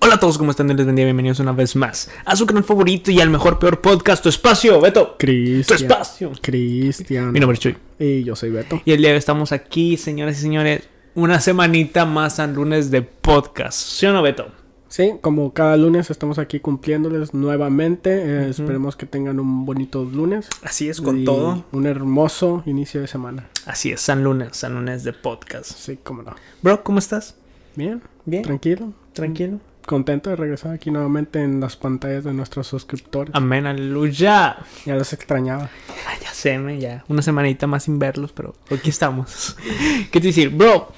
Hola a todos, ¿cómo están? Les bendiga, bienvenidos una vez más a su canal favorito y al mejor, peor podcast, Tu Espacio, Beto. Tu Cristian. Espacio. Cristian. Mi nombre es Chuy. Y yo soy Beto. Y el día de hoy estamos aquí, señores y señores, una semanita más al lunes de podcast. ¿Sí o no, Beto? Sí, como cada lunes estamos aquí cumpliéndoles nuevamente. Eh, Esperemos que tengan un bonito lunes. Así es, con y todo. Un hermoso inicio de semana. Así es, San Lunes, San Lunes de podcast. Sí, cómo no. Bro, ¿cómo estás? Bien, Bien, tranquilo. tranquilo. Contento de regresar aquí nuevamente en las pantallas de nuestros suscriptores. Amén, aleluya. Ya los extrañaba. Ay, ya sé, me, ya. Una semanita más sin verlos, pero aquí estamos. ¿Qué te decir? Bro,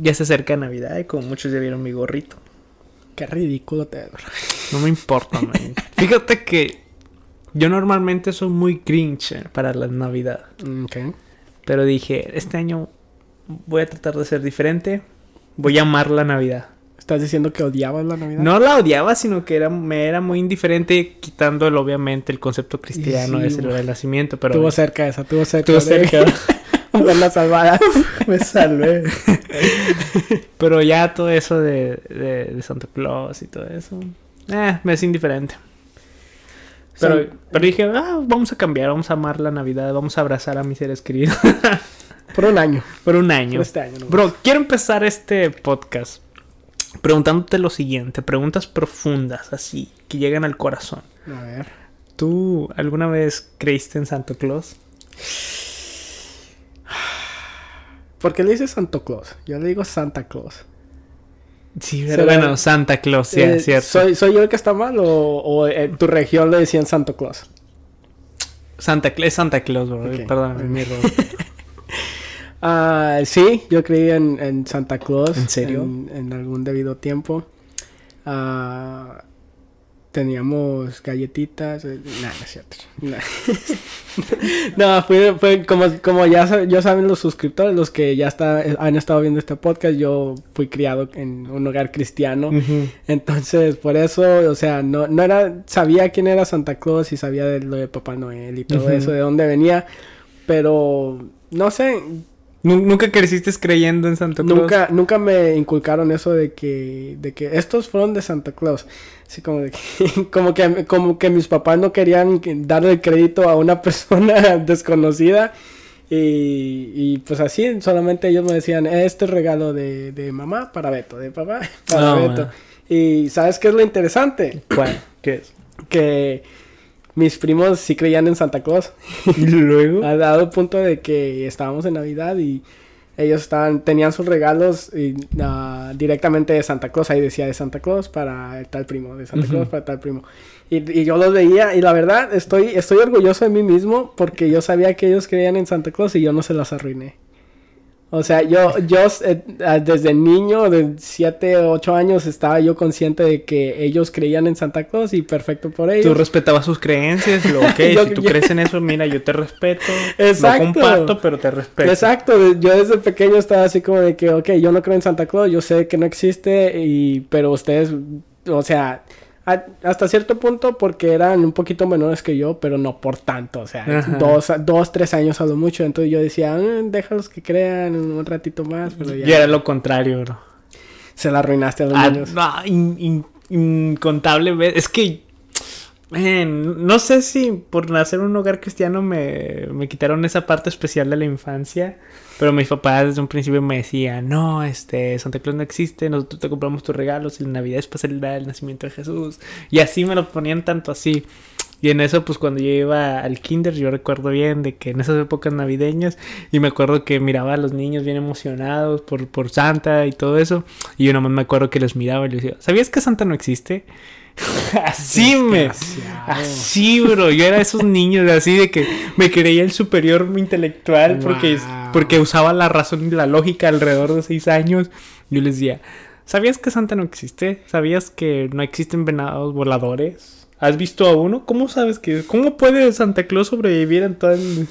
ya se acerca Navidad y como muchos ya vieron mi gorrito. Qué ridículo te No me importa, man. Fíjate que yo normalmente soy muy cringe para la Navidad. Mm, Ok. Pero dije, este año voy a tratar de ser diferente. Voy a amar la Navidad. ¿Estás diciendo que odiabas la Navidad? No la odiaba, sino que era, me era muy indiferente, quitando el, obviamente el concepto cristiano Sí, de celebrar el nacimiento. Pero Tuvo cerca esa, tuvo cerca. Estuvo de- cerca. Buena salvada. me salvé. Pero ya todo eso de, de, de Santa Claus y todo eso, eh, me es indiferente. Pero, pero dije, ah, vamos a cambiar, vamos a amar la Navidad, vamos a abrazar a mis seres queridos Por un año. por un Por año. este año. ¿no? Bro, quiero empezar este podcast preguntándote lo siguiente, preguntas profundas, así, que llegan al corazón. A ver. ¿Tú alguna vez creíste en Santa Claus? ¿Por qué le dices Santa Claus? Yo le digo Santa Claus. Sí, pero bueno, Santa Claus, sí, Eh, es cierto. ¿soy, ¿Soy yo el que está mal o, o en tu región le decían Santa Claus? Santa Claus, es Santa Claus, bro. Ok. Perdóname, mi error. Ah, sí, yo creí en, en Santa Claus. ¿En serio? En, en algún debido tiempo. Ah, teníamos galletitas. eh, nah, no es cierto. Nah. no, fue, fue como, como ya, ya saben los suscriptores, los que ya está, han estado viendo este podcast, yo fui criado en un hogar cristiano. Entonces, por eso, o sea, no, no era, sabía quién era Santa Claus y sabía de lo de Papá Noel y todo eso, de dónde venía, pero no sé, ¿Nunca creciste creyendo en Santa Claus? nunca, nunca me inculcaron eso de que, de que estos fueron de Santa Claus. Así como de que, como que, como que mis papás no querían que- darle el crédito a una persona desconocida. Y, y pues así, solamente ellos me decían, este es regalo de, de mamá para Beto, de papá para Beto. Y ¿sabes qué es lo interesante? ¿Cuál? ¿Qué es? Que mis primos sí creían en Santa Claus. ¿Y luego? Ha dado punto de que estábamos en Navidad y ellos estaban, tenían sus regalos y, ah, directamente de Santa Claus. Ahí decía de Santa Claus para tal primo, de Santa Ujú. Claus para tal primo. Y, y yo los veía y la verdad estoy, estoy orgulloso de mí mismo porque yo sabía que ellos creían en Santa Claus y yo no se las arruiné. O sea, yo, yo eh, ah, desde niño, de 7, 8 años, estaba yo consciente de que ellos creían en Santa Claus y perfecto por ellos. Tú respetabas sus creencias, lo Yo- si tú yo- crees en eso, mira, yo te respeto. Exacto. No comparto, pero te respeto. Exacto, yo desde pequeño estaba así como de que, ok, yo no creo en Santa Claus, yo sé que no existe, y, pero ustedes, o sea, a- hasta cierto punto porque eran un poquito menores que yo, pero no por tanto, o sea, Ajá. dos, dos, tres años a lo mucho, entonces yo decía, "Ah, déjalos que crean un, ratito más, pero ya Y era lo contrario, bro. se la arruinaste a los Ah, niños. no, in- in- incontable. Es que. Man, no sé si por nacer en un hogar cristiano me, me quitaron esa parte especial de la infancia. Pero mis papás desde un principio me decían: No, este, Santa Claus no existe. Nosotros te compramos tus regalos. Y la Navidad es para celebrar el nacimiento de Jesús. Y así me lo ponían tanto así. Y en eso, pues cuando yo iba al kinder, yo recuerdo bien de que en esas épocas navideñas, y me acuerdo que miraba a los niños bien emocionados por, por Santa y todo eso, y yo nomás me acuerdo que los miraba y les decía, ¿sabías que Santa no existe? así me... Así, bro, yo era esos niños así de que me creía el superior intelectual porque, porque usaba la razón y la lógica alrededor de seis años. Yo les decía, ¿sabías que Santa no existe? ¿Sabías que no existen venados voladores? ¿Has visto a uno? ¿Cómo sabes que... ¿Cómo puede Santa Claus sobrevivir en todo el...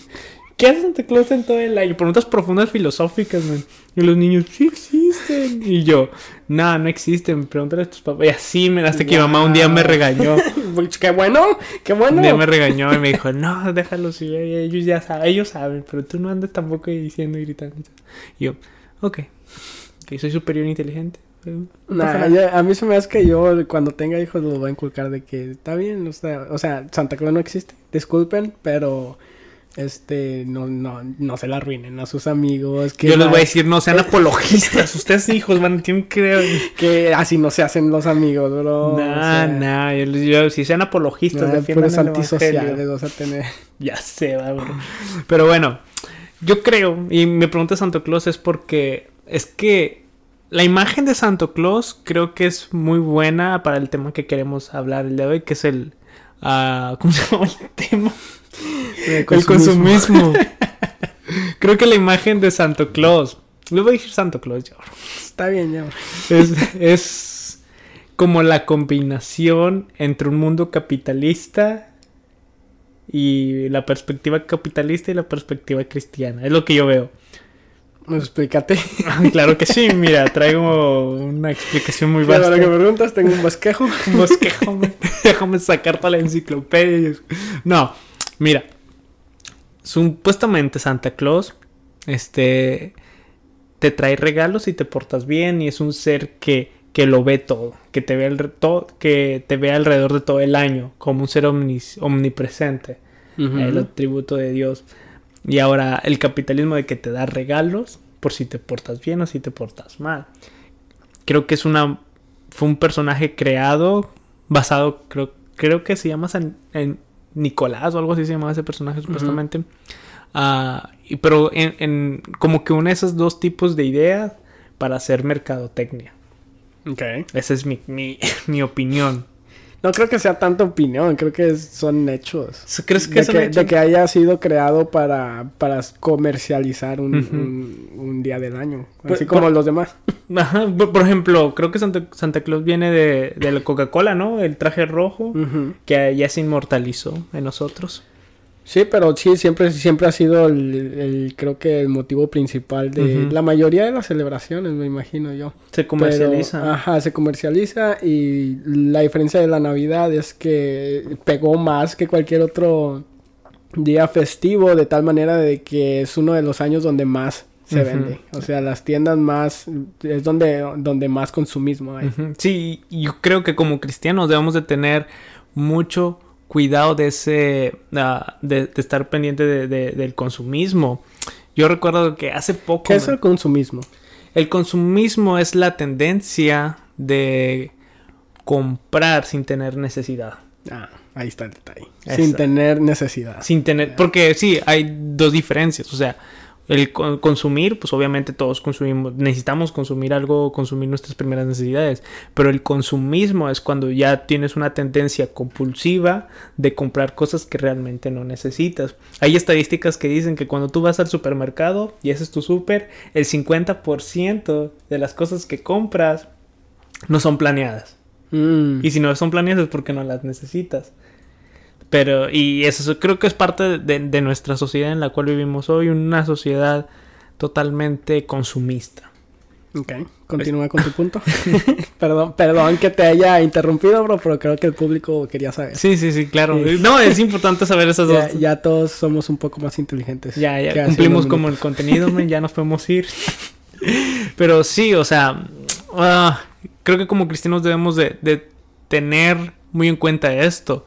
¿Qué hace Santa Claus en todo el año? Preguntas profundas filosóficas, man. Y los niños, sí existen. Y yo, no, no existen. Pregúntale a tus papás. Y así, man, hasta que mi mamá un día me Wow. regañó. Pues, qué bueno, qué bueno. Un día me regañó y me dijo, no, déjalos, y ellos ya saben, ellos saben, pero tú no andes tampoco diciendo y gritando. Y yo, ok, ok, soy superior e inteligente, Nah, ya- a mí se me hace que yo cuando tenga hijos los voy a inculcar de que está bien, o sea, o sea, Santa Claus no existe, disculpen, pero este no no no se la arruinen a sus amigos que Yo les voy a decir, no sean apologistas. Ustedes hijos van, tienen que... que así no se hacen los amigos, bro. o Nah, sea, nah, yo, les- yo- si sean apologistas, nah, defiendan puros el antisociales vas a tener. Ya sé, va, bro. Pero bueno, yo creo, y me pregunta Santo Claus es porque es que la imagen de Santo Claus creo que es muy buena para el tema que queremos hablar el día de hoy, que es el... ah, ¿Cómo se llama el tema? El consumismo. creo que la imagen de Santo Claus, le voy a decir Santo Claus ya. Está bien, ya. es, es como la combinación entre un mundo capitalista y la perspectiva capitalista y la perspectiva cristiana. Es lo que yo veo. Explícate. claro que sí, mira, traigo una explicación muy vasta. ahora que me preguntas, tengo un bosquejo. Un bosquejo, me- déjame sacar toda la enciclopedia. No, mira. Supuestamente Santa Claus, este, te trae regalos y te portas bien y es un ser que, que lo ve todo, que te ve, que te ve alrededor de todo el año, como un ser omnis- omnipresente, el atributo de Dios. Y ahora el capitalismo de que te da regalos por si te portas bien o si te portas mal. Creo que es una fue un personaje creado basado creo creo que se llama San, en Nicolás o algo así se llamaba ese personaje supuestamente. Ah, y, pero en, en- como que une esos dos tipos de ideas para hacer mercadotecnia. Ok. Esa es mi, mi, mi opinión. No creo que sea tanta opinión, creo que son hechos. ¿Crees que de, que, de que haya sido creado para, para comercializar un, un- un día del año. Por- Así como por- los demás. Ajá, por, por ejemplo, creo que Santa, Santa Claus viene de, de la Coca-Cola, ¿no? El traje rojo que ya se inmortalizó en nosotros. Sí, pero sí, siempre, siempre ha sido el, el- creo que el motivo principal de la mayoría de las celebraciones, me imagino yo. Se comercializa. Pero, ajá, se comercializa y la diferencia de la Navidad es que pegó más que cualquier otro día festivo, de tal manera de que es uno de los años donde más se vende. O sea, las tiendas más, es donde, donde más consumismo hay. Ujú. Sí, y yo creo que como cristianos debemos de tener mucho cuidado de ese, ah, de, de estar pendiente de- de- del consumismo. Yo recuerdo que hace poco... ¿Qué es el consumismo? El consumismo es la tendencia de comprar sin tener necesidad. Ah, ahí está el detalle. Sin tener necesidad. Sin tener, porque sí, hay dos diferencias. O sea, el con- consumir, pues obviamente todos consumimos, necesitamos consumir algo, consumir nuestras primeras necesidades. Pero el consumismo es cuando ya tienes una tendencia compulsiva de comprar cosas que realmente no necesitas. Hay estadísticas que dicen que cuando tú vas al supermercado y ese es tu súper, el 50% de las cosas que compras no son planeadas. Mm. Y si no son planeadas es porque no las necesitas. Pero, y eso creo que es parte de, de nuestra sociedad en la cual vivimos hoy, una sociedad totalmente consumista. Ok, continúa con tu punto. perdón, perdón que te haya interrumpido, bro, pero creo que el público quería saber. Sí, sí, sí, claro. No, es importante saber esas Ya, dos. ya todos somos un poco más inteligentes. Ya, ya cumplimos como el contenido, ya nos podemos ir. Pero sí, o sea, ah, creo que como cristianos debemos de, de tener muy en cuenta esto.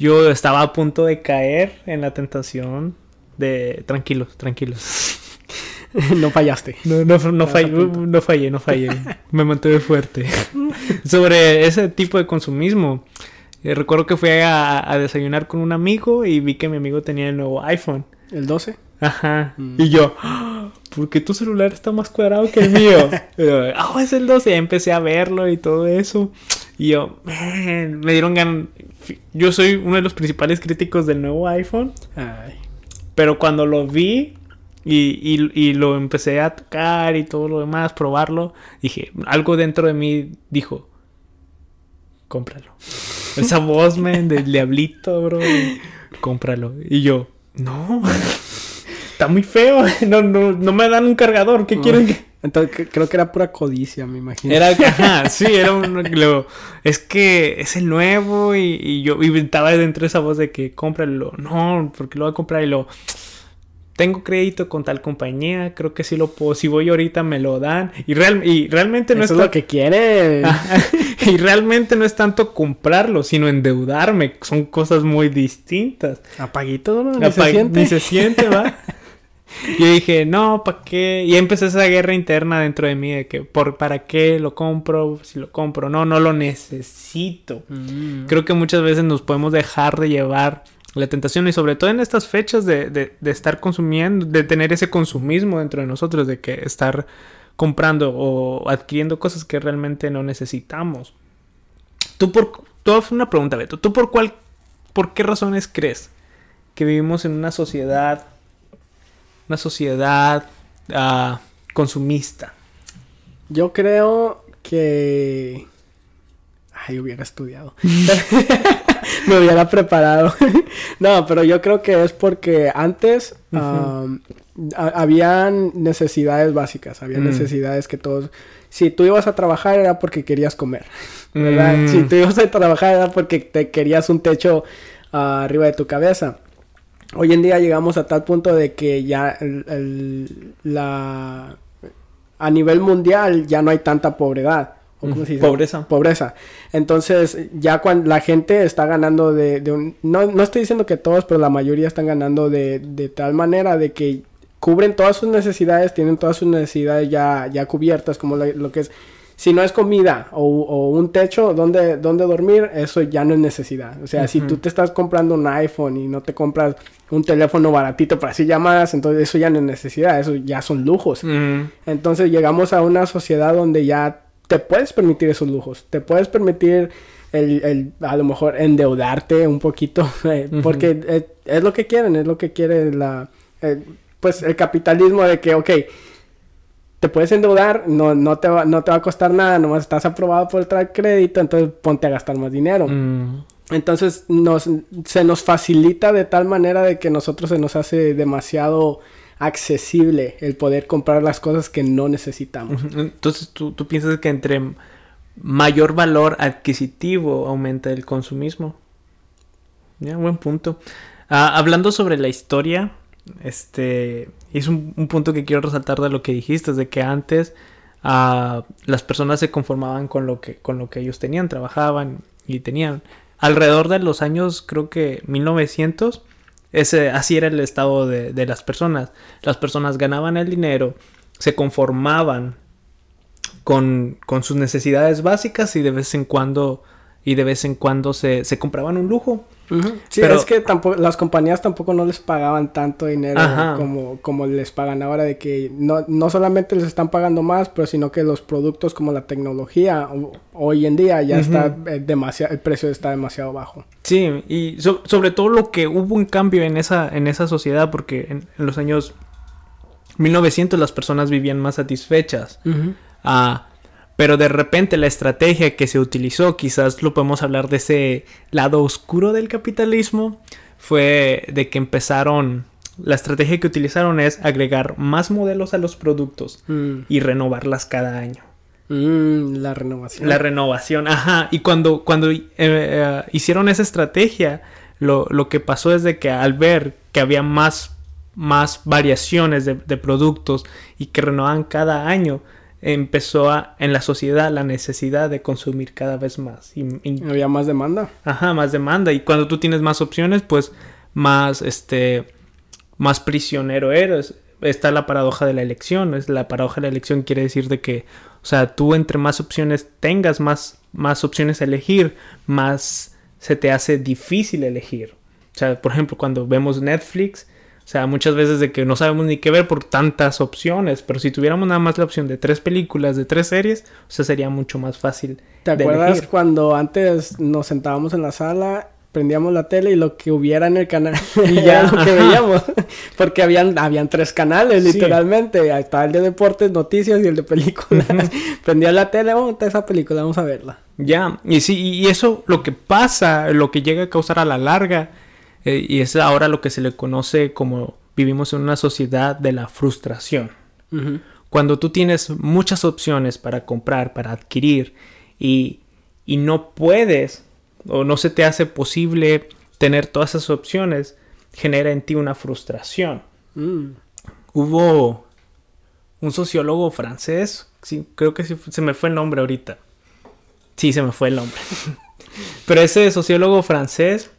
Yo estaba a punto de caer en la tentación de... Tranquilos, tranquilos. no fallaste. No, no, no, no fallé, no fallé. Me mantuve fuerte. Sobre ese tipo de consumismo. eh, recuerdo que fui a, a desayunar con un amigo y vi que mi amigo tenía el nuevo iPhone. ¿El 12? Ajá. Mm. Y yo, "Ah, ¿por qué tu celular está más cuadrado que el mío? Ah, es el 12. Y empecé a verlo y todo eso. Y yo, "Man", me dieron ganas. Yo soy uno de los principales críticos del nuevo iPhone. Ay. Pero cuando lo vi y, y- y lo empecé a tocar y todo lo demás, probarlo, dije, algo dentro de mí dijo, cómpralo. Esa voz, man, del diablito, bro, cómpralo. Y yo, no, está muy feo, no, no, no me dan un cargador, ¿qué quieren que...? Entonces cre- creo que era pura codicia, me imagino. Era, ajá, sí, era un... es que es el nuevo y, y yo y estaba dentro de esa voz de que cómpralo. No, porque lo voy a comprar y lo... tengo crédito con tal compañía, creo que sí lo puedo, si voy ahorita me lo dan. Y, real, y realmente no Eso es, es lo que quiere. y realmente no es tanto comprarlo, sino endeudarme. Son cosas muy distintas. Apaguito, ¿no? Ni se siente. Ni se siente, va. Yo dije, no, ¿para qué? Y empezó esa guerra interna dentro de mí de que, ¿por, ¿para qué lo compro? Si lo compro, no, no lo necesito. Mm. Creo que muchas veces nos podemos dejar de llevar la tentación y sobre todo en estas fechas de, de- de estar consumiendo, de tener ese consumismo dentro de nosotros, de que estar comprando o adquiriendo cosas que realmente no necesitamos. Tú por... Tú, una pregunta, Beto. ¿Tú por cuál... ¿Por qué razones crees que vivimos en una sociedad... Una sociedad ah, consumista? Yo creo que. Ay, hubiera estudiado. Me hubiera preparado. no, pero yo creo que es porque antes ha- habían necesidades básicas, había Mm. necesidades que todos. Si tú ibas a trabajar era porque querías comer, ¿verdad? Mm. Si tú ibas a trabajar era porque te querías un techo ah, arriba de tu cabeza. Hoy en día llegamos a tal punto de que ya el- el- la a nivel mundial ya no hay tanta pobreza. ¿O cómo se dice? Pobreza. Pobreza. Entonces, ya cuando la gente está ganando de, de un... No, no estoy diciendo que todos, pero la mayoría están ganando de, de tal manera de que cubren todas sus necesidades, tienen todas sus necesidades ya, ya cubiertas, como lo, lo que es... Si no es comida o, o un techo donde, donde dormir, eso ya no es necesidad. O sea, si tú te estás comprando un iPhone y no te compras un teléfono baratito para así llamadas, entonces eso ya no es necesidad, eso ya son lujos. Entonces llegamos a una sociedad donde ya te puedes permitir esos lujos, te puedes permitir el, el a lo mejor endeudarte un poquito, eh, porque es, es lo que quieren, es lo que quiere la, eh, pues el capitalismo de que, ok, te puedes endeudar, no, no, te va, no te va a costar nada, nomás estás aprobado por el crédito, entonces ponte a gastar más dinero. Mm. Entonces nos, se nos facilita de tal manera de que nosotros se nos hace demasiado accesible el poder comprar las cosas que no necesitamos. Entonces, ¿tú, tú piensas que entre mayor valor adquisitivo aumenta el consumismo. Ya, buen punto. Ah, hablando sobre la historia, este es un, un punto que quiero resaltar de lo que dijiste, de que antes ah, las personas se conformaban con lo que con lo que ellos tenían, trabajaban y tenían. Alrededor de los años, creo que 1900, ese, así era el estado de, de las personas. Las personas ganaban el dinero, se conformaban con, con sus necesidades básicas y de vez en cuando y de vez en cuando se, se compraban un lujo. Sí, Pero- es que tampoco, las compañías tampoco no les pagaban tanto dinero Ajá. como, como les pagan ahora, de que no, no solamente les están pagando más, pero sino que los productos como la tecnología hoy en día ya está eh, demasiado, el precio está demasiado bajo. Sí, y so- sobre todo lo que hubo un cambio en esa, en esa sociedad, porque en, en los años 1900 las personas vivían más satisfechas. Ah, pero de repente la estrategia que se utilizó, quizás lo podemos hablar de ese lado oscuro del capitalismo, fue de que empezaron, la estrategia que utilizaron es agregar más modelos a los productos Mm. y renovarlas cada año. Mm, la renovación. La renovación, ajá. Y cuando, cuando eh, eh, hicieron esa estrategia, lo, lo que pasó es de que al ver que había más, más variaciones de, de productos y que renovaban cada año, empezó a, en la sociedad la necesidad de consumir cada vez más. Y, y- Había más demanda. ajá, más demanda. Y cuando tú tienes más opciones, pues más, este, más prisionero eres. Está la paradoja de la elección. Es la paradoja de la elección quiere decir de que, o sea, tú entre más opciones tengas, más, más opciones a elegir, más se te hace difícil elegir. O sea, por ejemplo, cuando vemos Netflix, sea, muchas veces de que no sabemos ni qué ver por tantas opciones, pero si tuviéramos nada más la opción de tres películas, de tres series, o sea, sería mucho más fácil. ¿Te de acuerdas elegir. cuando antes nos sentábamos en la sala, prendíamos la tele y lo que hubiera en el canal Y ya ya, lo que veíamos? Porque habían, habían tres canales, Sí. literalmente. Estaba el de deportes, noticias y el de películas. Prendía la tele, vamos a esa película, vamos a verla. Ya, y sí, y eso lo que pasa, lo que llega a causar a la larga, eh, y es ahora lo que se le conoce como vivimos en una sociedad de la frustración. Cuando tú tienes muchas opciones para comprar, para adquirir, y, y no puedes o no se te hace posible tener todas esas opciones, genera en ti una frustración. Mm. Hubo un sociólogo francés, sí, creo que sí, se me fue el nombre ahorita. Sí, se me fue el nombre. Pero ese sociólogo francés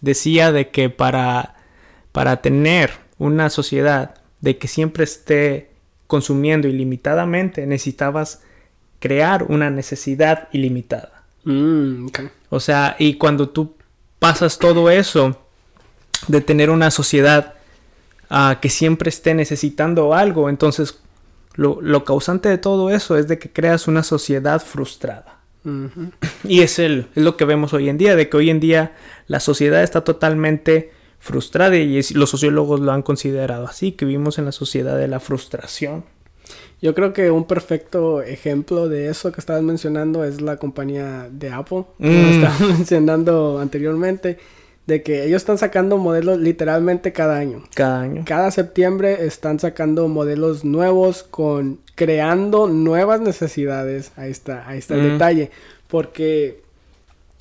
decía de que para, para tener una sociedad de que siempre esté consumiendo ilimitadamente, necesitabas crear una necesidad ilimitada. Mm. O sea, y cuando tú pasas todo eso de tener una sociedad ah, que siempre esté necesitando algo, entonces lo, lo causante de todo eso es de que creas una sociedad frustrada. Y es, el, es lo que vemos hoy en día, de que hoy en día la sociedad está totalmente frustrada y es- los sociólogos lo han considerado así, que vivimos en la sociedad de la frustración. Yo creo que un perfecto ejemplo de eso que estabas mencionando es la compañía de Apple, como Mm. estaba mencionando anteriormente, de que ellos están sacando modelos literalmente cada año. Cada año. Cada septiembre están sacando modelos nuevos con creando nuevas necesidades. Ahí está, ahí está el detalle. Porque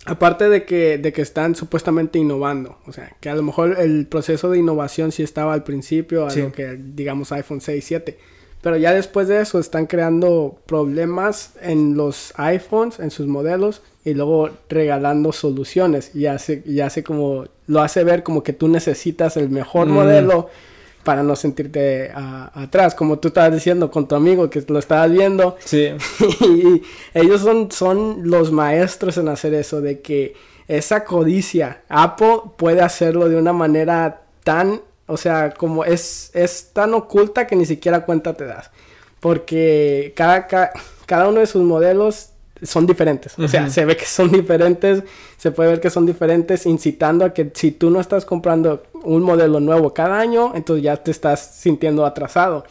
aparte de que, de que están supuestamente innovando, o sea, que a lo mejor el proceso de innovación sí estaba al principio, a Sí. lo que digamos iPhone 6, 7. Pero ya después de eso están creando problemas en los iPhones, en sus modelos, y luego regalando soluciones. Y hace, y hace como, lo hace ver como que tú necesitas el mejor Mm. modelo para no sentirte atrás. Como tú estabas diciendo con tu amigo que lo estabas viendo. Sí. y ellos son, son los maestros en hacer eso, de que esa codicia, Apple puede hacerlo de una manera tan, o sea, como es, es tan oculta que ni siquiera cuenta te das. Porque cada, ca- cada uno de sus modelos son diferentes. O sea, se ve que son diferentes, se puede ver que son diferentes, incitando a que si tú no estás comprando un modelo nuevo cada año, entonces ya te estás sintiendo atrasado.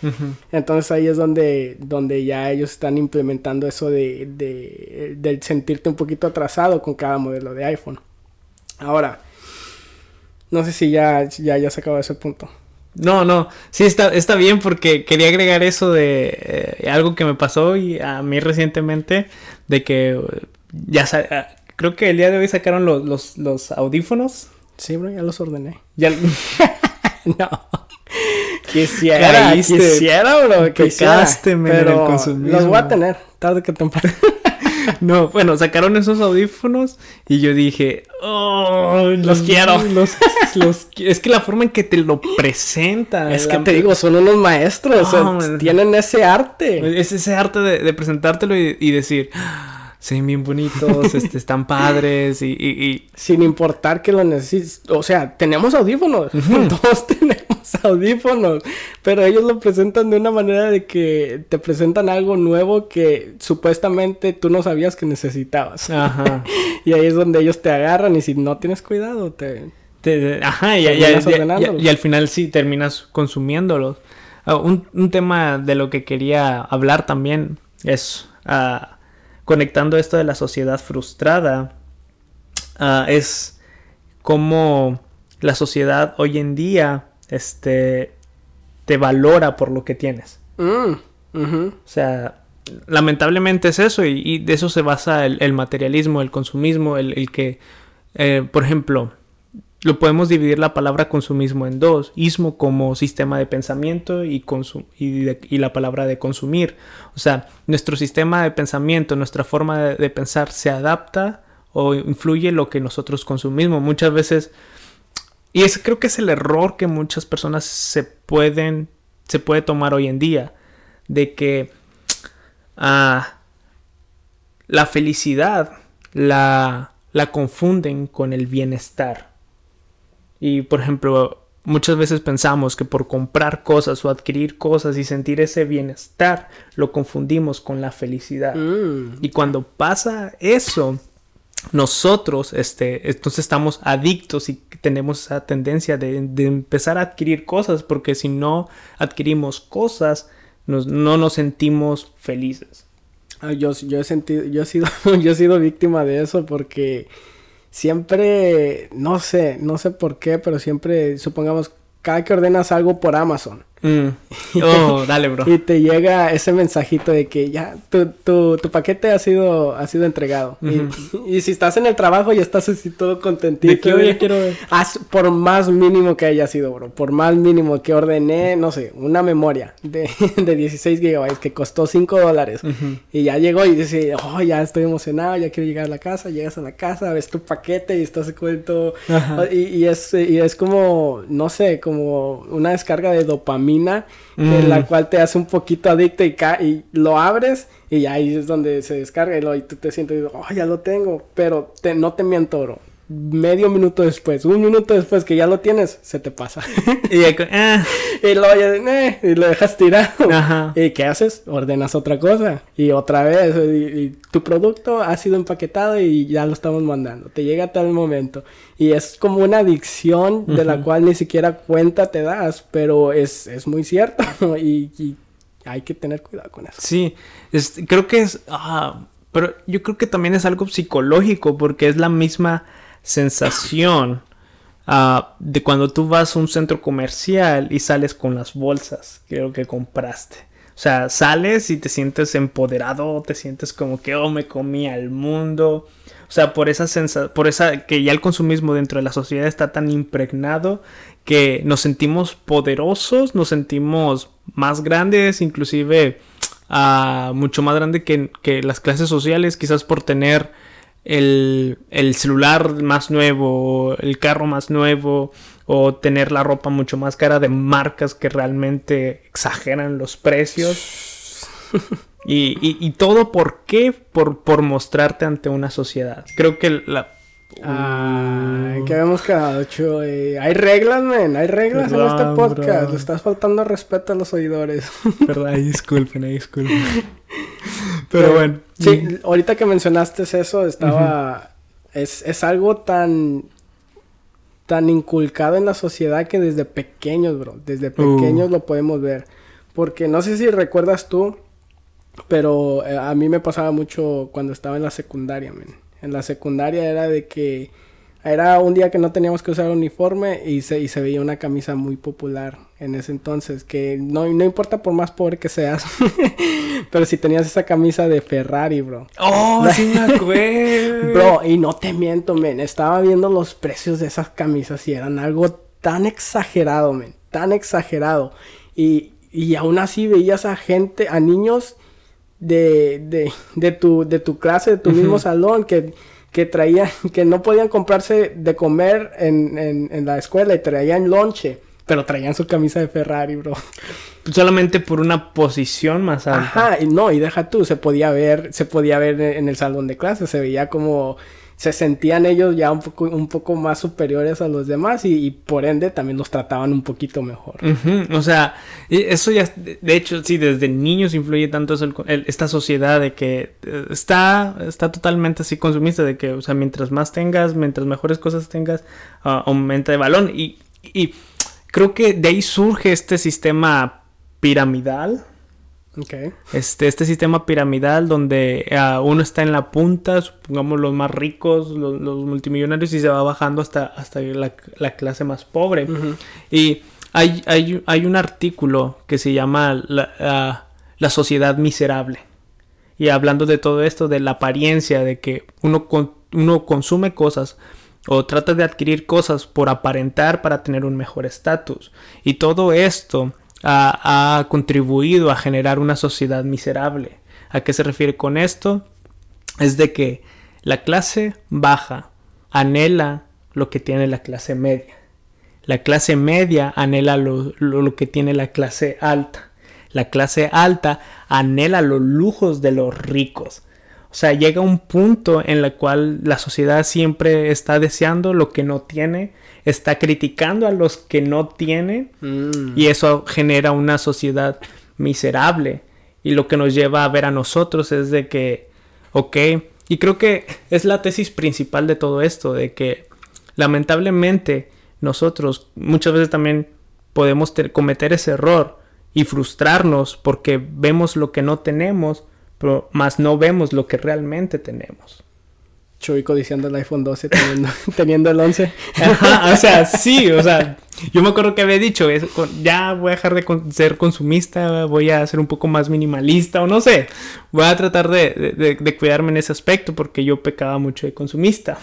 Entonces ahí es donde, donde ya ellos están implementando eso de, de, del sentirte un poquito atrasado con cada modelo de iPhone. Ahora, no sé si ya, ya, ya se acabó ese punto. No, no, sí está, está bien porque quería agregar eso de eh, algo que me pasó y a mí recientemente, de que eh, ya ah, creo que el día de hoy sacaron los, los, los audífonos. Sí, bro, ya los ordené. Ya, No. Quisiera, Caíste. quisiera, bro. Quisiera, pero los voy a tener, tarde que temprano. no, bueno, sacaron esos audífonos y yo dije, oh, Los quiero. Los, es que la forma en que te lo presentan. es que te digo, son unos maestros, o sea, tienen ese arte. Es ese arte de, de presentártelo y, y decir, "Ah, se ven bien bonitos, este, están padres y, y- y- Sin importar que lo necesites. O sea, tenemos audífonos. Todos tenemos audífonos. Pero ellos lo presentan de una manera de que te presentan algo nuevo que supuestamente tú no sabías que necesitabas. Ajá. Y ahí es donde ellos te agarran y si no tienes cuidado te... Te- ajá, y, y- Terminas y- y- ordenándolos. y al final sí terminas consumiéndolos. Ah, un, un tema de lo que quería hablar también es ah, conectando esto de la sociedad frustrada. ah, es cómo la sociedad hoy en día este, te valora por lo que tienes. Mm. O sea, lamentablemente es eso y, y de eso se basa el, el materialismo, el consumismo, el, el que, eh, por ejemplo, lo podemos dividir la palabra consumismo en dos, ismo como sistema de pensamiento y, y, y la palabra de consumir. O sea, nuestro sistema de pensamiento, nuestra forma de, pensar se adapta o influye lo que nosotros consumimos. Muchas veces, y ese creo que es el error que muchas personas se pueden, se puede tomar hoy en día, de que ah, la felicidad la, la confunden con el bienestar. Y por ejemplo, muchas veces pensamos que por comprar cosas o adquirir cosas y sentir ese bienestar, lo confundimos con la felicidad. Mm. Y cuando pasa eso, nosotros, este, entonces estamos adictos y tenemos esa tendencia de, de empezar a adquirir cosas, porque si no adquirimos cosas, nos- no nos sentimos felices. Ah, yo, yo he sentido, yo he sido, yo he sido víctima de eso porque siempre, no sé, no sé por qué, pero siempre, supongamos, cada que ordenas algo por Amazon, Mm. Oh, dale, bro. y te llega ese mensajito de que ya tu, tu, tu paquete ha sido, ha sido entregado. y, y, si estás en el trabajo y estás así todo contentito. De que hoy quiero ver. Haz, por más mínimo que haya sido, bro. Por más mínimo que ordené, no sé, una memoria de, de 16 gigabytes que costó 5 dólares. Y ya llegó y dice, oh, ya estoy emocionado, ya quiero llegar a la casa. Llegas a la casa, ves tu paquete y estás cuento. Y, y, es, y es como, no sé, como una descarga de dopamina en la mm. cual te hace un poquito adicto y, y lo abres y ahí es donde se descarga y, tú te sientes, oh, ya lo tengo, pero te, no te miento, bro medio minuto después, un minuto después que ya lo tienes, se te pasa. y, ah. y, lo, eh, y, lo, dejas tirado. Ajá. ¿Y qué haces? Ordenas otra cosa. Y otra vez, y, tu producto ha sido empaquetado y ya lo estamos mandando. Te llega a tal momento. Y es como una adicción de la cual ni siquiera cuenta te das, pero es, es muy cierto. y, hay que tener cuidado con eso. Sí, creo que es... Ah, pero yo creo que también es algo psicológico porque es la misma sensación uh, de cuando tú vas a un centro comercial y sales con las bolsas creo que compraste. O sea, sales y te sientes empoderado, te sientes como que, oh, me comí al mundo. O sea, por esa sensación, por esa que ya el consumismo dentro de la sociedad está tan impregnado que nos sentimos poderosos, nos sentimos más grandes, inclusive uh, mucho más grande que, que las clases sociales, quizás por tener el, celular más nuevo, el carro más nuevo, o tener la ropa mucho más cara de marcas que realmente exageran los precios. y, todo por qué? Por, por mostrarte ante una sociedad. Creo que la... Ay, que habíamos quedado, Chuy. Hay reglas, men. Hay reglas en este podcast. Le estás faltando respeto a los oidores. Perdón, disculpen, disculpen. Pero, bueno. Sí, ahorita que mencionaste eso, estaba. es, es algo tan. tan inculcado en la sociedad que desde pequeños, bro. Desde pequeños uh. lo podemos ver. Porque no sé si recuerdas tú, pero eh, a mí me pasaba mucho cuando estaba en la secundaria, men. En la secundaria era de que era un día que no teníamos que usar uniforme y se, y se veía una camisa muy popular en ese entonces. Que no, no importa por más pobre que seas. pero si tenías esa camisa de Ferrari, bro. Oh, sí me acuerdo. bro, y no te miento, men. Estaba viendo los precios de esas camisas y eran algo tan exagerado, men. Tan exagerado. Y, y aún así veías a gente, a niños de, de, de, tu, de tu clase, de tu mismo salón, que que traían, que no podían comprarse de comer en, en, en la escuela y traían lonche, pero traían su camisa de Ferrari, bro. Solamente por una posición más alta. Ajá, y no, y deja tú, se podía ver, se podía ver en el salón de clase, se veía como se sentían ellos ya un poco, un poco más superiores a los demás y, por ende también los trataban un poquito mejor. O sea, eso ya, de hecho, sí, desde niños influye tanto esta sociedad de que eh, está, está totalmente así consumista, de que, o sea, mientras más tengas, mientras mejores cosas tengas, ah, aumenta de balón. Y, y creo que de ahí surge este sistema piramidal este, este sistema piramidal donde uh, uno está en la punta, supongamos los más ricos, los, multimillonarios, y se va bajando hasta, hasta la, la clase más pobre. Y hay, hay, hay, un artículo que se llama la, uh, la, sociedad miserable. Y hablando de todo esto, de la apariencia, de que uno, uno consume cosas o trata de adquirir cosas por aparentar para tener un mejor estatus. Y todo esto ha, contribuido a generar una sociedad miserable. ¿A qué se refiere con esto? Es de que la clase baja anhela lo que tiene la clase media. La clase media anhela lo, lo, que tiene la clase alta. La clase alta anhela los lujos de los ricos. O sea, llega un punto en el cual la sociedad siempre está deseando lo que no tiene está criticando a los que no tienen mm. y eso genera una sociedad miserable y lo que nos lleva a ver a nosotros es de que, ok, y creo que es la tesis principal de todo esto, de que lamentablemente nosotros muchas veces también podemos cometer ese error y frustrarnos porque vemos lo que no tenemos, pero más no vemos lo que realmente tenemos. Chuy codiciando el iPhone 12 teniendo, teniendo el 11. Ajá, o sea, sí, o sea, yo me acuerdo que había dicho, es, con- ya voy a dejar de con- ser consumista, voy a ser un poco más minimalista o no sé, voy a tratar de, de- de- de cuidarme en ese aspecto porque yo pecaba mucho de consumista.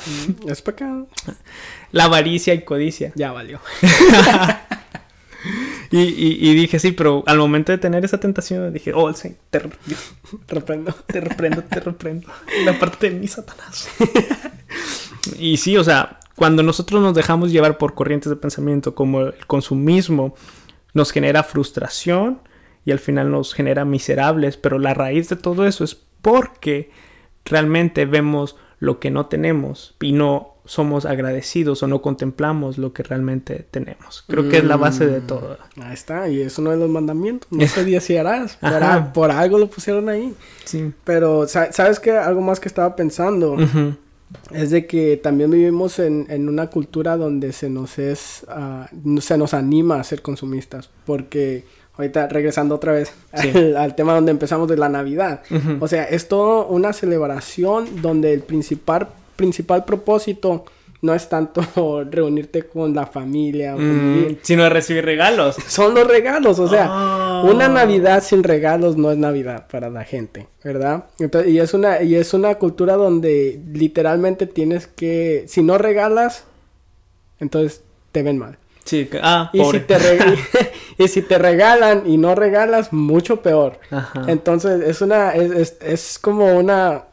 Es pecado. La avaricia y codicia. Ya valió. Y, y- y dije, sí, pero al momento de tener esa tentación, dije, oh, sí, te, re- Reprendo. te reprendo, te reprendo. La parte de mí, Satanás. y sí, o sea, cuando nosotros nos dejamos llevar por corrientes de pensamiento como el consumismo, nos genera frustración y al final nos genera miserables, pero la raíz de todo eso es porque realmente vemos lo que no tenemos y no somos agradecidos o no contemplamos lo que realmente tenemos. Creo que es la base de todo. Ahí está, y es uno de los mandamientos. No se desearás. Por, por algo lo pusieron ahí. Sí. Pero, sa- ¿sabes qué? Algo más que estaba pensando es de que también vivimos en, en una cultura donde se nos es, ah, se nos anima a ser consumistas. Porque ahorita regresando otra vez Sí. al, al tema donde empezamos de la Navidad. O sea, es todo una celebración donde el principal, principal propósito no es tanto reunirte con la familia. Mm, sino recibir regalos. Son los regalos, o sea, Ah. una Navidad sin regalos no es Navidad para la gente, ¿verdad? Entonces, y es una y es una cultura donde literalmente tienes que si no regalas, entonces te ven mal. Sí, ah, Y pobre. si te y si te regalan y no regalas, mucho peor. Ajá. Entonces, es una es, es, es como una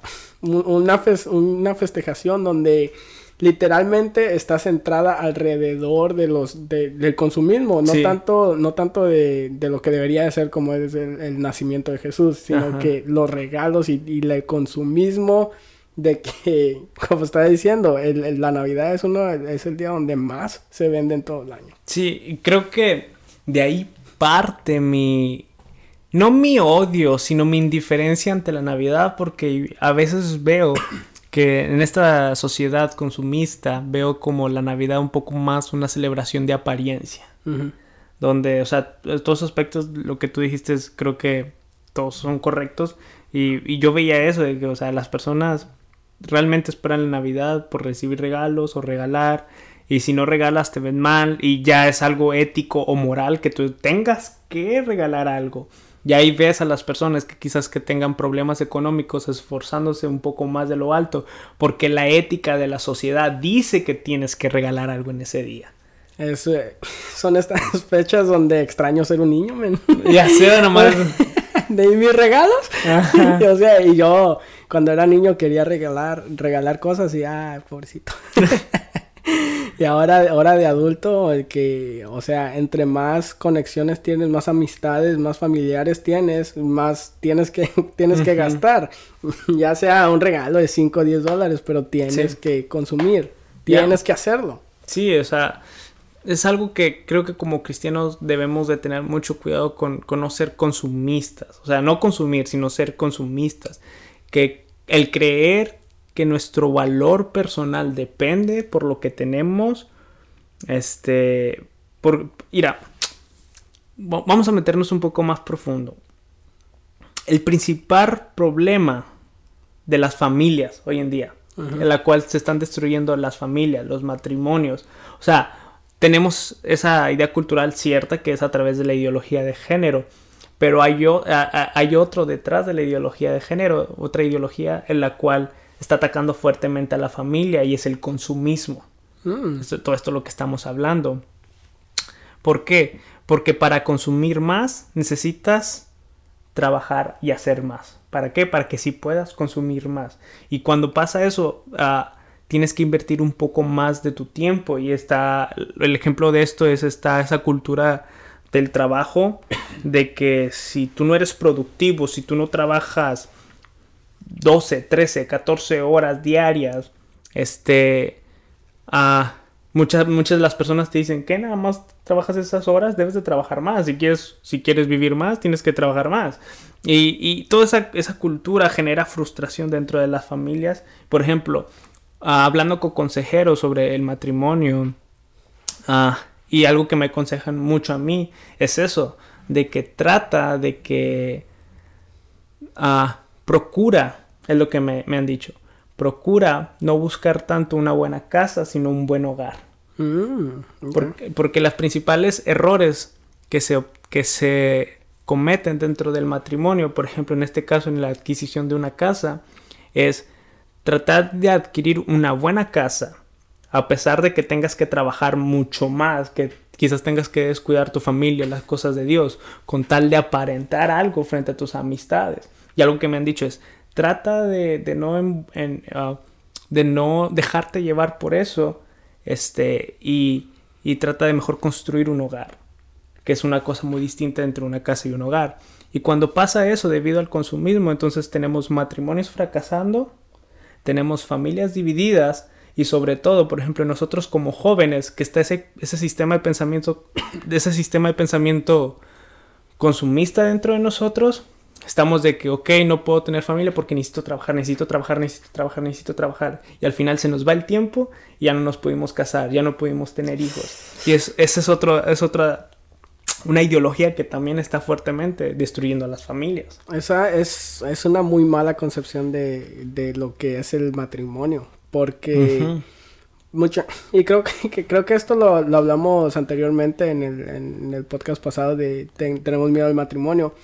un- una, fes- una festejación donde literalmente está centrada alrededor de los de- del consumismo, no Sí. tanto no tanto de, de lo que debería de ser como es el, el nacimiento de Jesús, sino Ajá. que los regalos y, y el consumismo de que, como estaba diciendo, el- el- la Navidad es uno es el día donde más se vende en todo el año. Sí, creo que de ahí parte mi... No mi odio, sino mi indiferencia ante la Navidad, porque a veces veo que en esta sociedad consumista veo como la Navidad un poco más una celebración de apariencia. donde, o sea, todos los aspectos, lo que tú dijiste, es- creo que todos son correctos. Y, y yo veía eso, de que, o sea, las personas realmente esperan la Navidad por recibir regalos o regalar. Y si no regalas, te ven mal. Y ya es algo ético o moral que tú tengas que regalar algo. Y ahí ves a las personas que quizás que tengan problemas económicos esforzándose un poco más de lo alto. Porque la ética de la sociedad dice que tienes que regalar algo en ese día. Es, son estas fechas donde extraño ser un niño, men. Ya sé, nomás. de ahí mis regalos. Ajá. o sea, y yo cuando era niño quería regalar, regalar cosas y ah, pobrecito. y ahora, ahora de adulto, el que, o sea, entre más conexiones tienes, más amistades, más familiares tienes, más tienes que, tienes que gastar. ya sea un regalo de 5 o 10 dólares, pero tienes Sí. que consumir. Tienes que hacerlo. Sí, o sea, es algo que creo que como cristianos debemos de tener mucho cuidado con, con no ser consumistas. O sea, no consumir, sino ser consumistas. Que el creer que nuestro valor personal depende por lo que tenemos, este, por, mira, va- vamos a meternos un poco más profundo. El principal problema de las familias hoy en día, en la cual se están destruyendo las familias, los matrimonios. O sea, tenemos esa idea cultural cierta que es a través de la ideología de género, pero hay, o- a- a- hay otro detrás de la ideología de género, otra ideología en la cual está atacando fuertemente a la familia y es el consumismo. Mm. Esto- todo esto es lo que estamos hablando. ¿Por qué? Porque para consumir más necesitas trabajar y hacer más. ¿Para qué? Para que sí puedas consumir más. Y cuando pasa eso, ah, tienes que invertir un poco más de tu tiempo. Y está, el ejemplo de esto es esta, esa cultura del trabajo, de que si tú no eres productivo, si tú no trabajas 12, 13, 14 horas diarias, este, ah, muchas, muchas de las personas te dicen que nada más trabajas esas horas, debes de trabajar más. Si quieres, si quieres vivir más, tienes que trabajar más. Y, y toda esa, esa cultura genera frustración dentro de las familias. Por ejemplo, hablando con consejeros sobre el matrimonio, ah, y algo que me aconsejan mucho a mí es eso, de que trata de que ah, procura, es lo que me, me han dicho, procura no buscar tanto una buena casa, sino un buen hogar. Mm. Porque, porque los principales errores que se, que se cometen dentro del matrimonio, por ejemplo, en este caso en la adquisición de una casa, es tratar de adquirir una buena casa, a pesar de que tengas que trabajar mucho más, que quizás tengas que descuidar tu familia, las cosas de Dios, con tal de aparentar algo frente a tus amistades. Y algo que me han dicho es, trata de, de no, ah, de no dejarte llevar por eso este, y, y trata de mejor construir un hogar, que es una cosa muy distinta entre una casa y un hogar. Y cuando pasa eso debido al consumismo, entonces tenemos matrimonios fracasando, tenemos familias divididas y sobre todo, por ejemplo, nosotros como jóvenes, que está ese, ese sistema de pensamiento, de ese sistema de pensamiento consumista dentro de nosotros, estamos de que, ok, no puedo tener familia porque necesito trabajar, necesito trabajar, necesito trabajar, necesito trabajar. Y al final se nos va el tiempo y ya no nos pudimos casar, ya no pudimos tener hijos. Y es, esa es, otro, es otra, una ideología que también está fuertemente destruyendo a las familias. Esa es, es una muy mala concepción de, de lo que es el matrimonio. Porque mucha, y creo que, que- creo que esto lo, lo hablamos anteriormente en el, en el podcast pasado de Ten- Tenemos miedo al matrimonio.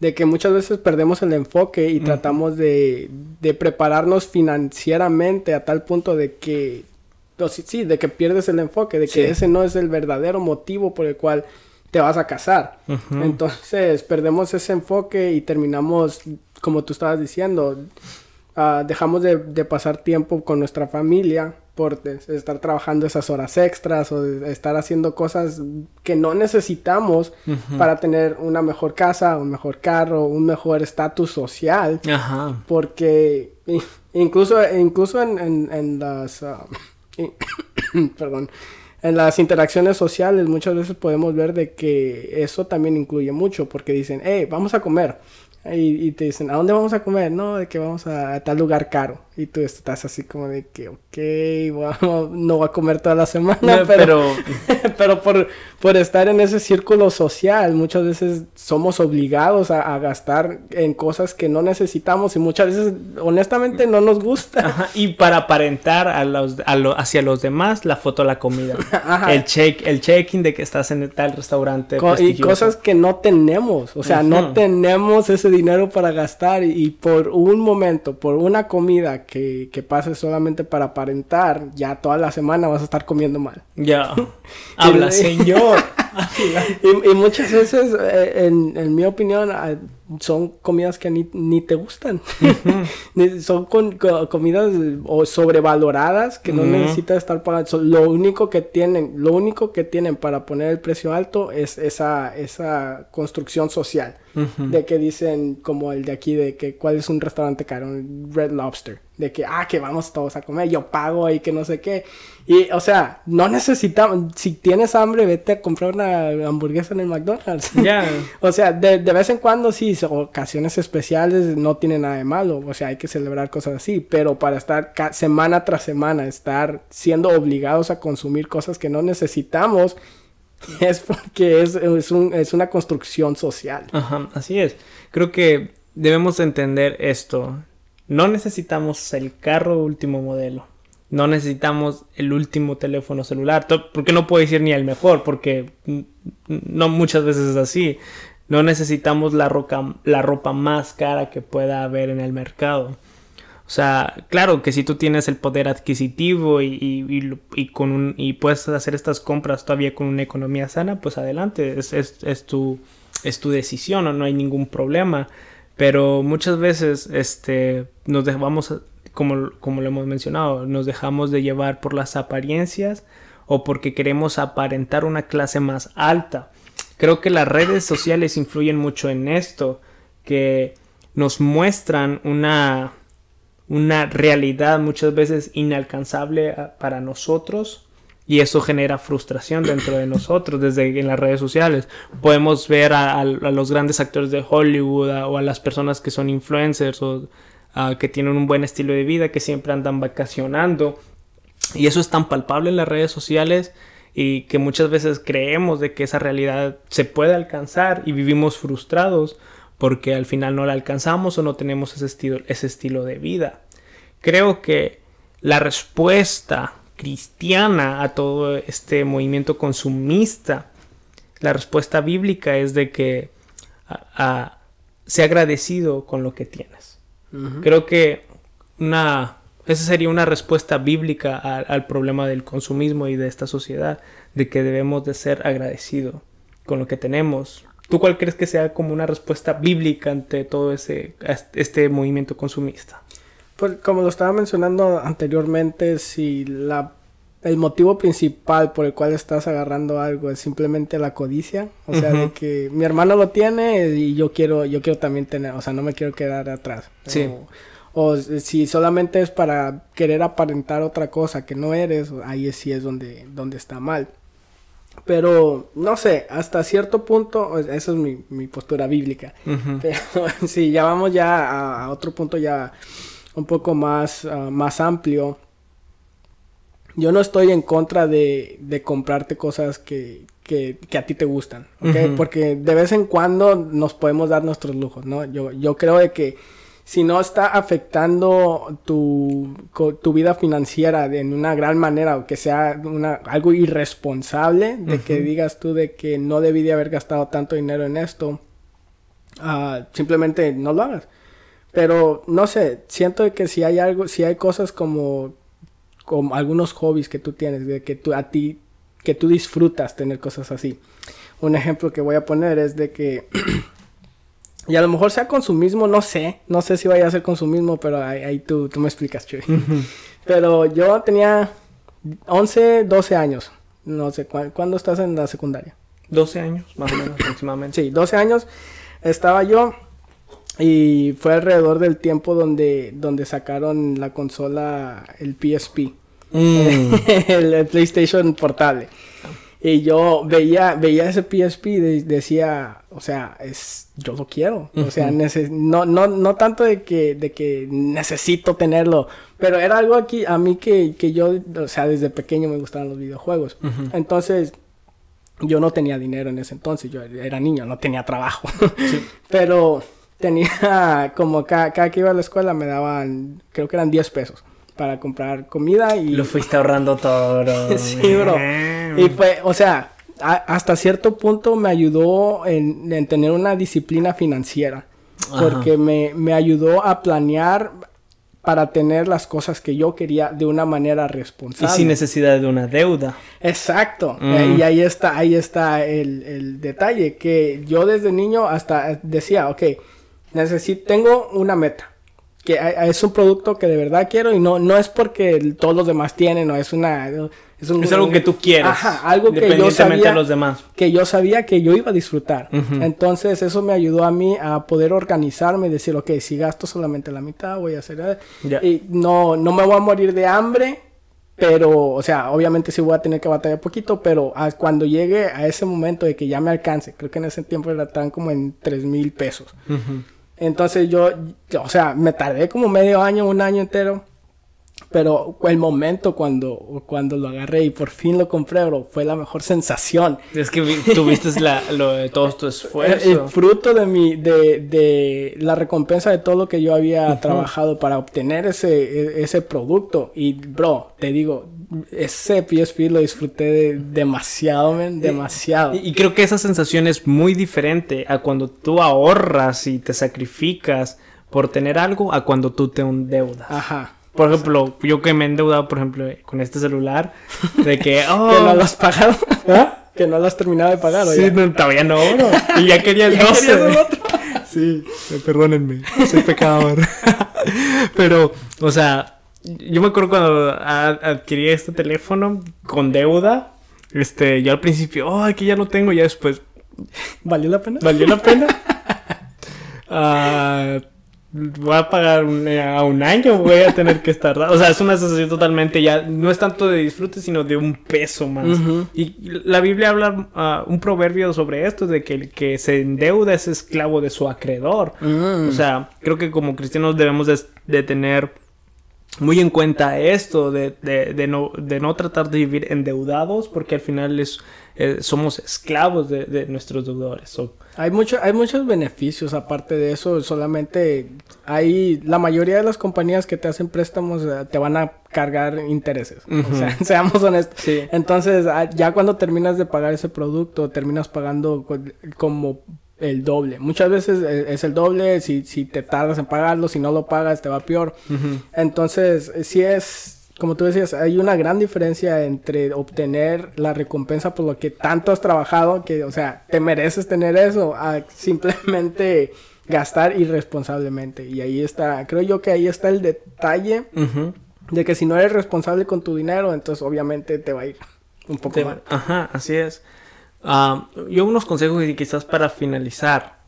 De que muchas veces perdemos el enfoque y tratamos de, de prepararnos financieramente a tal punto de que, sí, sí, de que pierdes el enfoque, de que Sí. ese no es el verdadero motivo por el cual te vas a casar. Entonces perdemos ese enfoque y terminamos, como tú estabas diciendo, ah, dejamos de, de pasar tiempo con nuestra familia por estar trabajando esas horas extras o estar haciendo cosas que no necesitamos para tener una mejor casa, un mejor carro, un mejor estatus social. Porque incluso, incluso en, en- en las... ah, perdón. En las interacciones sociales muchas veces podemos ver de que eso también incluye mucho porque dicen, hey, vamos a comer. Y, te dicen, ¿a dónde vamos a comer? No, de que vamos a tal lugar caro. Y tú estás así como de que, ok, vamos- no voy a comer toda la semana, No, pero, pero pero por, por estar en ese círculo social, muchas veces somos obligados a, a gastar en cosas que no necesitamos y muchas veces, honestamente, no nos gusta. Ajá, y para aparentar a los, a lo- hacia los demás la foto la comida. Ajá. El check, el check-in de que estás en tal restaurante. Co- y cosas que no tenemos, o sea, no tenemos ese dinero para gastar y, y por un momento, por una comida que, que pases solamente para aparentar, ya toda la semana vas a estar comiendo mal. Ya. Habla, señor. Y, y muchas veces, eh, en, en mi opinión, son comidas que ni, ni te gustan. Son con, co- comidas o sobrevaloradas que no Ujú. necesitas estar pagando. So, lo único que tienen, lo único que tienen para poner el precio alto es esa, esa construcción social. De que dicen, como el de aquí, de que cuál es un restaurante caro, un Red Lobster. De que, ah, que vamos todos a comer, yo pago y que no sé qué. Y, o sea, no necesitamos, si tienes hambre, vete a comprar una hamburguesa en el McDonald's. Ya. O sea, de, de vez en cuando sí, ocasiones especiales no tiene nada de malo. O sea, hay que celebrar cosas así. Pero para estar semana tras semana, estar siendo obligados a consumir cosas que no necesitamos, es porque es, es, un- es una construcción social. Ajá, así es. Creo que debemos entender esto. No necesitamos el carro último modelo. No necesitamos el último teléfono celular. Porque no puedo decir ni el mejor, porque no muchas veces es así. No necesitamos la, roca- la ropa más cara que pueda haber en el mercado. O sea, claro que si tú tienes el poder adquisitivo y, y- y con un- y puedes hacer estas compras todavía con una economía sana, pues adelante, es, es- es tu, es tu decisión, ¿no? no hay ningún problema. Pero muchas veces este, nos dejamos, como, como lo hemos mencionado, nos dejamos de llevar por las apariencias o porque queremos aparentar una clase más alta. Creo que las redes sociales influyen mucho en esto, que nos muestran una, una realidad muchas veces inalcanzable a- para nosotros y eso genera frustración dentro de nosotros desde en las redes sociales. Podemos ver a, los grandes actores de Hollywood o a las personas que son influencers o ah, que tienen un buen estilo de vida, que siempre andan vacacionando y eso es tan palpable en las redes sociales y que muchas veces creemos de que esa realidad se puede alcanzar y vivimos frustrados porque al final no la alcanzamos o no tenemos ese estilo, ese estilo de vida. creo que la respuesta cristiana a todo este movimiento consumista, la respuesta bíblica es de que a, sea agradecido con lo que Creo que una, esa sería una respuesta bíblica al problema del consumismo y de esta sociedad, de que debemos de ser agradecidos con lo que tenemos. ¿Tú cuál crees que sea como una respuesta bíblica ante todo ese, este movimiento consumista? Pues como lo estaba mencionando anteriormente, si la el motivo principal por el cual estás agarrando algo es simplemente la codicia, o sea, de que mi hermano lo tiene y yo quiero yo quiero también tener, o sea, no me quiero quedar atrás. Sí. O, si solamente es para querer aparentar otra cosa que no eres, ahí sí es donde donde está mal. Pero no sé, hasta cierto punto, esa es mi, mi postura bíblica. Pero si ya vamos ya a, otro punto ya un poco más, ah, más amplio yo no estoy en contra de, de comprarte cosas que, que, que, a ti te gustan, ¿ok? Porque de vez en cuando nos podemos dar nuestros lujos, ¿no? Yo, yo creo de que si no está afectando tu, tu vida financiera en una gran manera o que sea una, algo irresponsable, de que digas tú de que no debí de haber gastado tanto dinero en esto, uh, simplemente no lo hagas. Pero no sé, siento que si hay algo, si hay cosas como como algunos hobbies que tú tienes, de que tú a ti, que tú disfrutas tener cosas así. Un ejemplo que voy a poner es de que, y a lo mejor sea consumismo, no sé, no sé si vaya a ser consumismo, pero ahí, tú, tú me explicas, Chuy. pero yo tenía 11, 12 años, no sé, ¿cuándo estás en la secundaria? 12 años, más o menos, aproximadamente. Sí, 12 años estaba yo y fue alrededor del tiempo donde, donde sacaron la consola, el PSP. Mm. el, PlayStation portable. Y yo veía, veía ese PSP y decía, o sea, es, yo lo quiero. O sea, no, no, no tanto de que, de que necesito tenerlo, pero era algo aquí a mí que, que yo, o sea, desde pequeño me gustaban los videojuegos. Entonces, yo no tenía dinero en ese entonces, yo era niño, no tenía trabajo. pero tenía como cada, que iba a la escuela me daban, creo que eran 10 pesos para comprar comida y... Lo fuiste ahorrando todo, bro. sí, bro. Y fue, o sea, hasta cierto punto me ayudó en, tener una disciplina financiera. Porque me, me ayudó a planear para tener las cosas que yo quería de una manera responsable. Y sin necesidad de una deuda. Exacto. Mm. Y ahí está, ahí está el, el, detalle. Que yo desde niño hasta decía, ok, necesito, tengo una meta. Que es un producto que de verdad quiero y no, no es porque todos los demás tienen, no es una... Es, algo que tú quieres. Ajá, algo que yo sabía... De los demás. Que yo sabía que yo iba a disfrutar. Entonces eso me ayudó a mí a poder organizarme y decir, ok, si gasto solamente la mitad, voy a hacer... Y no, no me voy a morir de hambre, pero, o sea, obviamente sí voy a tener que batallar poquito, pero cuando llegue a ese momento de que ya me alcance, creo que en ese tiempo era tan como en 3 mil pesos. Entonces yo, o sea, me tardé como medio año, un año entero. Pero el momento cuando, cuando lo agarré y por fin lo compré, bro, fue la mejor sensación. Es que tuviste la, lo de todo tu esfuerzo. El, fruto de mi, de, de, la recompensa de todo lo que yo había trabajado para obtener ese, e, ese producto. Y, bro, te digo, ese PSP lo disfruté demasiado, man, demasiado. Y, creo que esa sensación es muy diferente a cuando tú ahorras y te sacrificas por tener algo a cuando tú te endeudas. Ajá. Por ejemplo, yo que me he endeudado, por ejemplo, con este celular, de que, oh, que no lo has pagado. ¿Ah? Que no lo has terminado de pagar, Sí, no, todavía no, bro. Y ya quería el 12. sí, perdónenme, soy pecador. Pero, o sea, yo me acuerdo cuando adquirí este teléfono con deuda. Este, yo al principio, oh, aquí ya lo tengo, ya después. ¿Valió la pena? ¿Valió la pena? uh, voy a pagar a un año, voy a tener que estar. O sea, es una sensación totalmente ya. No es tanto de disfrute, sino de un peso más. Y la Biblia habla ah, un proverbio sobre esto: de que el que se endeuda es esclavo de su acreedor. Mm. O sea, creo que como cristianos debemos de tener muy en cuenta esto de, de, de, no, de no tratar de vivir endeudados porque al final es, eh, somos esclavos de, de nuestros deudores. So, Hay, mucho, hay muchos beneficios aparte de eso, solamente hay la mayoría de las compañías que te hacen préstamos eh, te van a cargar intereses. O sea, seamos honestos. Sí. Entonces, ah, ya cuando terminas de pagar ese producto, terminas pagando co- como el doble. Muchas veces eh, es el doble, si, si te tardas en pagarlo, si no lo pagas te va peor. Entonces, eh, sí es, como tú decías, hay una gran diferencia entre obtener la recompensa por lo que tanto has trabajado, que, o sea, te mereces tener eso, a simplemente gastar irresponsablemente. Y ahí está, creo yo que ahí está el detalle de que si no eres responsable con tu dinero, entonces obviamente te va a ir un poco Te- mal. Ajá, así es. Ah, yo unos consejos y quizás para finalizar,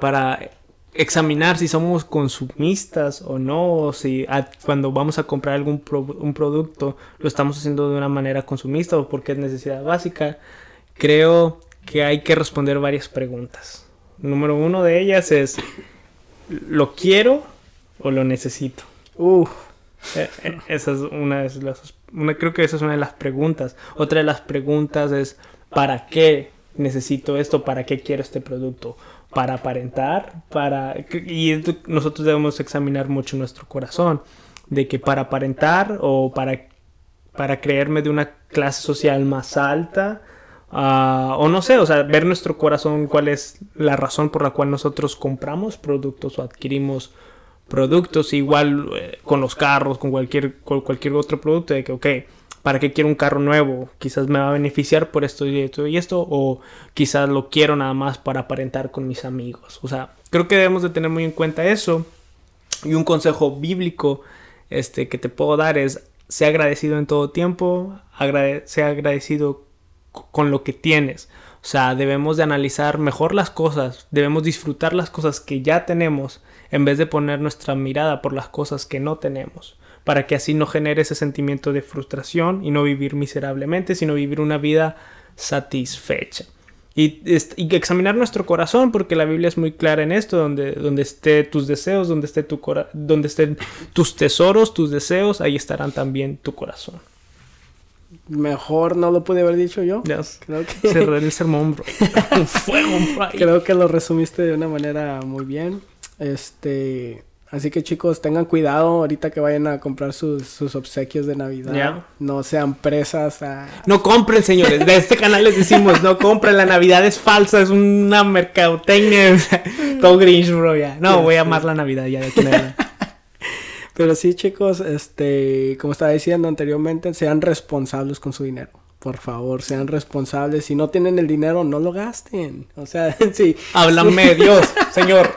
para examinar si somos consumistas o no, o si a- cuando vamos a comprar algún pro- un producto lo estamos haciendo de una manera consumista o porque es necesidad básica, creo que hay que responder varias preguntas. Número uno de ellas es, ¿lo quiero o lo necesito? Uf, Eh, eh, esa es una de las una, creo que esa es una de las preguntas. Otra de las preguntas es ¿para qué necesito esto? ¿Para qué quiero este producto? ¿Para aparentar? Para y nosotros debemos examinar mucho nuestro corazón de que para aparentar o para para creerme de una clase social más alta ah, o no sé, o sea, ver nuestro corazón cuál es la razón por la cual nosotros compramos productos o adquirimos productos, igual eh, con los carros, con cualquier, con cualquier otro producto, de que, ok, ¿para qué quiero un carro nuevo? Quizás me va a beneficiar por esto y esto y esto, o quizás lo quiero nada más para aparentar con mis amigos. O sea, creo que debemos de tener muy en cuenta eso. Y un consejo bíblico este, que te puedo dar es, sea agradecido en todo tiempo, agrade- sea agradecido con lo que tienes. O sea, debemos de analizar mejor las cosas, debemos disfrutar las cosas que ya tenemos en vez de poner nuestra mirada por las cosas que no tenemos, para que así no genere ese sentimiento de frustración y no vivir miserablemente, sino vivir una vida satisfecha. Y, y examinar nuestro corazón, porque la Biblia es muy clara en esto, donde, donde esté tus deseos, donde esté tu cora- donde estén tus tesoros, tus deseos, ahí estarán también tu corazón. mejor no lo pude haber dicho yo. Ya Creo que, cerré el sermón, bro. Fuego, bro. creo que lo resumiste de una manera muy bien. Este, así que chicos, tengan cuidado ahorita que vayan a comprar sus, sus obsequios de Navidad. Ya. No sean presas a... No compren, señores. De este canal les decimos, no compren. La Navidad es falsa, es una mercadotecnia. Todo grinch, bro, ya. No, voy a amar la Navidad ya de tenerla. Pero sí, chicos, este, como estaba diciendo anteriormente, sean responsables con su dinero. Por favor, sean responsables. Si no tienen el dinero, no lo gasten. O sea, sí. Háblame Dios, señor.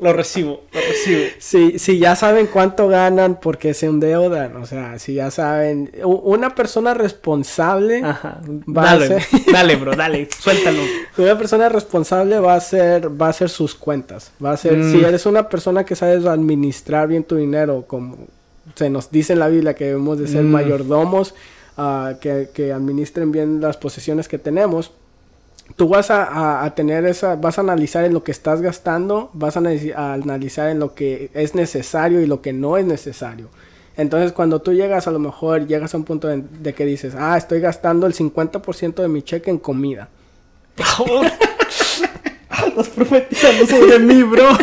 Lo recibo, lo recibo. Si, si ya saben cuánto ganan porque se endeudan, o sea, si ya saben, una persona responsable, Ajá. Va a Dale, ser- dale, bro, dale. Suéltalo. una persona responsable va a hacer, va a hacer sus cuentas, va a ser, Mm. si eres una persona que sabes administrar bien tu dinero, como se nos dice en la Biblia que debemos de ser Mm. mayordomos, ah, que, que administren bien las posesiones que tenemos. Tú vas a, a- a tener esa, vas a analizar en lo que estás gastando, vas a, analiz- a analizar en lo que es necesario y lo que no es necesario. Entonces cuando tú llegas a lo mejor, llegas a un punto de, de que dices, ah, estoy gastando el 50% de mi cheque en comida. Estás profetizando sobre mí, bro.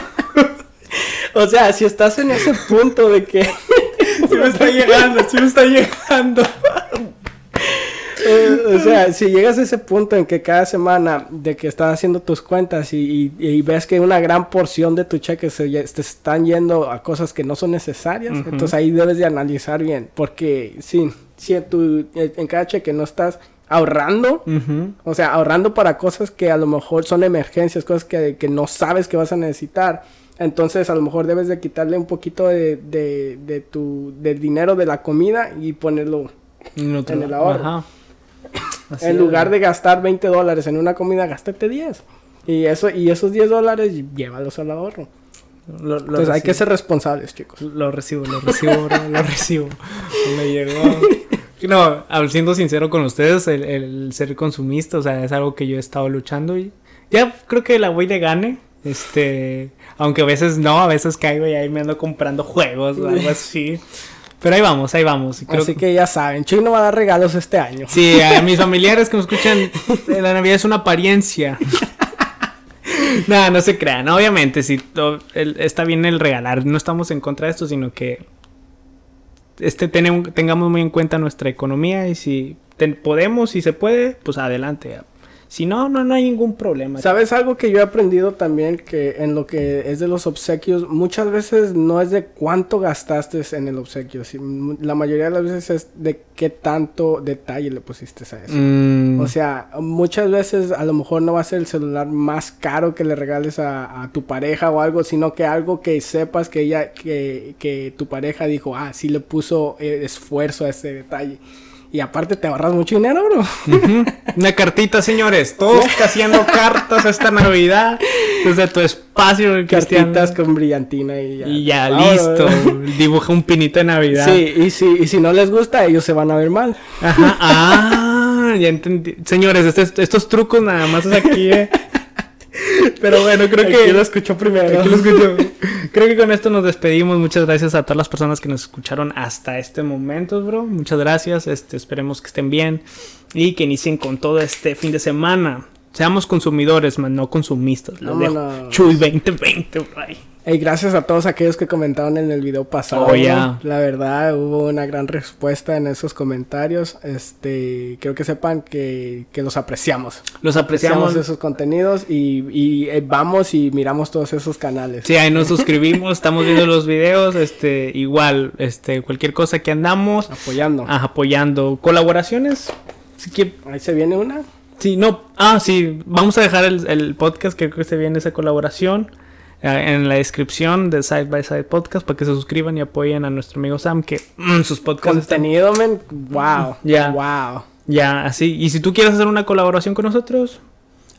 O sea, si estás en ese punto de que... Sí me está llegando, sí me está llegando. Eh, o sea, si llegas a ese punto en que cada semana de que estás haciendo tus cuentas y, y- y ves que una gran porción de tu cheque se, te están yendo a cosas que no son necesarias, entonces ahí debes de analizar bien, porque si, si en, tu, en cada cheque no estás ahorrando, o sea, ahorrando para cosas que a lo mejor son emergencias, cosas que, que no sabes que vas a necesitar. Entonces a lo mejor debes de quitarle un poquito de, de, de tu del dinero de la comida y ponerlo En, otro- En el ahorro. Ajá. Así en lugar de gastar 20 dólares en una comida, gástate 10. Y eso y esos 10 dólares llévalos al ahorro. Lo, lo Entonces hay que ser responsables, chicos. Lo recibo, lo recibo, bro, lo recibo. Me llegó. No, siendo sincero con ustedes, el, el ser consumista, o sea, es algo que yo he estado luchando y ya creo que la voy de gane. Este, aunque a veces no, a veces caigo y ahí me ando comprando juegos o algo así. Pero ahí vamos, ahí vamos. Creo Así que ya saben, Chuy no va a dar regalos este año. Sí, a mis familiares que me escuchan, eh, la Navidad es una apariencia. Nada, no se crean. Obviamente, el- está bien el regalar. No estamos en contra de esto, sino que este tenem- tengamos muy en cuenta nuestra economía y si ten- podemos, si se puede, pues adelante. Si no, no, no hay ningún problema. ¿Sabes algo que yo he aprendido también? Que en lo que es de los obsequios, muchas veces no es de cuánto gastaste en el obsequio. si- La mayoría de las veces es de qué tanto detalle le pusiste a eso. Mm, O sea, muchas veces a lo mejor no va a ser el celular más caro que le regales a, a tu pareja o algo, sino que algo que sepas que ella, que, que tu pareja dijo, ah, sí le puso eh, esfuerzo a ese detalle. Y aparte te ahorras mucho dinero, bro. Una cartita, señores. Todos haciendo cartas esta Navidad desde tu espacio, Cristian. Cartitas con brillantina y ya. Y ya, listo. Dibuja un pinito de Navidad. Sí, y si, y si no les gusta, ellos se van a ver mal. Ajá. Ah, ya entendí. Señores, este- estos trucos nada más es aquí, eh. Pero bueno, creo que. Aquí lo escuchó primero. Aquí lo escucho. Creo que con esto nos despedimos. Muchas gracias a todas las personas que nos escucharon hasta este momento, bro. Muchas gracias. Este, esperemos que estén bien y que inicien con todo este fin de semana. Seamos consumidores, man, no consumistas. Lo dejo. Vámonos. Chuy 2020, bro. Y gracias a todos aquellos que comentaron en el video pasado. Oh. La verdad, hubo una gran respuesta en esos comentarios. Este, creo que sepan que, que los apreciamos. Los Apreciamos apreciamos. esos contenidos y, y, eh, vamos y miramos todos esos canales. Sí, ahí nos suscribimos, estamos viendo los videos, este, igual, este, cualquier cosa que andamos, Apoyando. ah, apoyando. Colaboraciones, si que, Ahí se viene una. sí, no, ah, sí, vamos a dejar el, el podcast creo que se viene esa colaboración en la descripción de Side by Side Podcast para que se suscriban y apoyen a nuestro amigo Sam que mm, sus podcasts están Contenido, men. Wow. Ya. Wow. ya así. Y si tú quieres hacer una colaboración con nosotros,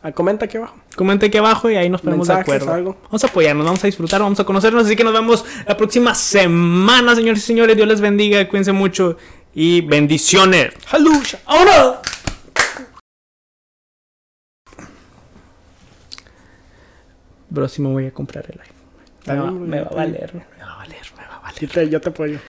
Ah, comenta aquí abajo. Comenta aquí abajo y ahí nos ponemos de acuerdo. algo. Vamos a apoyarnos, vamos a disfrutar, vamos a conocernos. Así que nos vemos la próxima semana, señores y señores. Dios les bendiga, cuídense mucho y bendiciones. ¡Halucha! ¡Ahora! Bro, sí me voy a comprar el iPhone. Me va, me va a valer, me va a valer, me va a valer. Yo te, yo te apoyo.